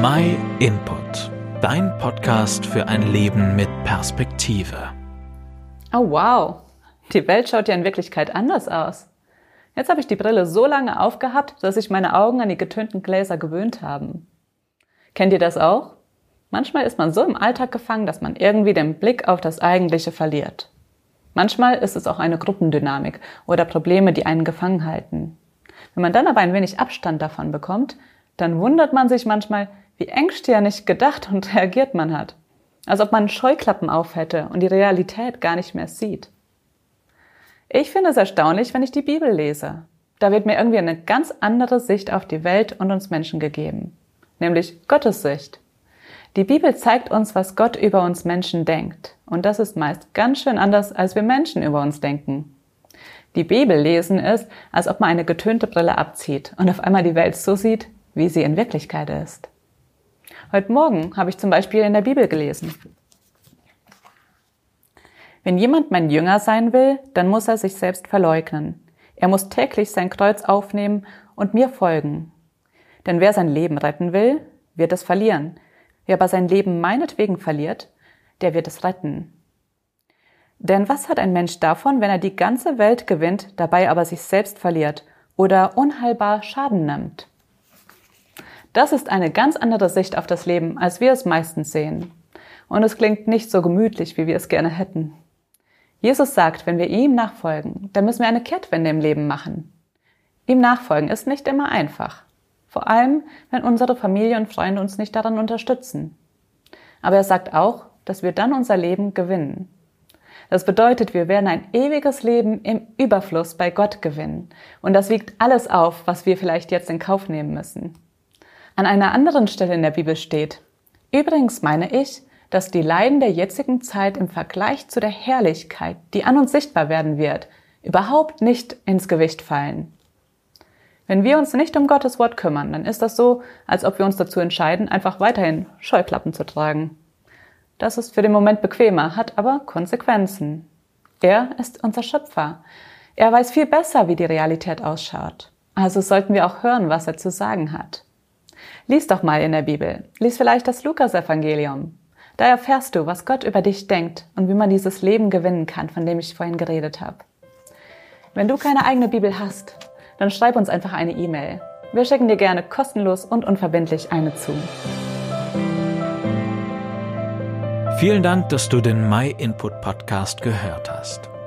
My Input, dein Podcast für ein Leben mit Perspektive. Oh wow, die Welt schaut ja in Wirklichkeit anders aus. Jetzt habe ich die Brille so lange aufgehabt, dass sich meine Augen an die getönten Gläser gewöhnt haben. Kennt ihr das auch? Manchmal ist man so im Alltag gefangen, dass man irgendwie den Blick auf das Eigentliche verliert. Manchmal ist es auch eine Gruppendynamik oder Probleme, die einen gefangen halten. Wenn man dann aber ein wenig Abstand davon bekommt, dann wundert man sich manchmal, wie engstirnig gedacht und reagiert man hat. Als ob man Scheuklappen aufhätte und die Realität gar nicht mehr sieht. Ich finde es erstaunlich, wenn ich die Bibel lese. Da wird mir irgendwie eine ganz andere Sicht auf die Welt und uns Menschen gegeben. Nämlich Gottes Sicht. Die Bibel zeigt uns, was Gott über uns Menschen denkt. Und das ist meist ganz schön anders, als wir Menschen über uns denken. Die Bibel lesen ist, als ob man eine getönte Brille abzieht und auf einmal die Welt so sieht, wie sie in Wirklichkeit ist. Heute Morgen habe ich zum Beispiel in der Bibel gelesen. Wenn jemand mein Jünger sein will, dann muss er sich selbst verleugnen. Er muss täglich sein Kreuz aufnehmen und mir folgen. Denn wer sein Leben retten will, wird es verlieren. Wer aber sein Leben meinetwegen verliert, der wird es retten. Denn was hat ein Mensch davon, wenn er die ganze Welt gewinnt, dabei aber sich selbst verliert oder unheilbar Schaden nimmt? Das ist eine ganz andere Sicht auf das Leben, als wir es meistens sehen. Und es klingt nicht so gemütlich, wie wir es gerne hätten. Jesus sagt, wenn wir ihm nachfolgen, dann müssen wir eine Kehrtwende im Leben machen. Ihm nachfolgen ist nicht immer einfach. Vor allem, wenn unsere Familie und Freunde uns nicht daran unterstützen. Aber er sagt auch, dass wir dann unser Leben gewinnen. Das bedeutet, wir werden ein ewiges Leben im Überfluss bei Gott gewinnen. Und das wiegt alles auf, was wir vielleicht jetzt in Kauf nehmen müssen. An einer anderen Stelle in der Bibel steht, übrigens meine ich, dass die Leiden der jetzigen Zeit im Vergleich zu der Herrlichkeit, die an uns sichtbar werden wird, überhaupt nicht ins Gewicht fallen. Wenn wir uns nicht um Gottes Wort kümmern, dann ist das so, als ob wir uns dazu entscheiden, einfach weiterhin Scheuklappen zu tragen. Das ist für den Moment bequemer, hat aber Konsequenzen. Er ist unser Schöpfer. Er weiß viel besser, wie die Realität ausschaut. Also sollten wir auch hören, was er zu sagen hat. Lies doch mal in der Bibel. Lies vielleicht das Lukas-Evangelium. Da erfährst du, was Gott über dich denkt und wie man dieses Leben gewinnen kann, von dem ich vorhin geredet habe. Wenn du keine eigene Bibel hast, dann schreib uns einfach eine E-Mail. Wir schicken dir gerne kostenlos und unverbindlich eine zu. Vielen Dank, dass du den My Input Podcast gehört hast.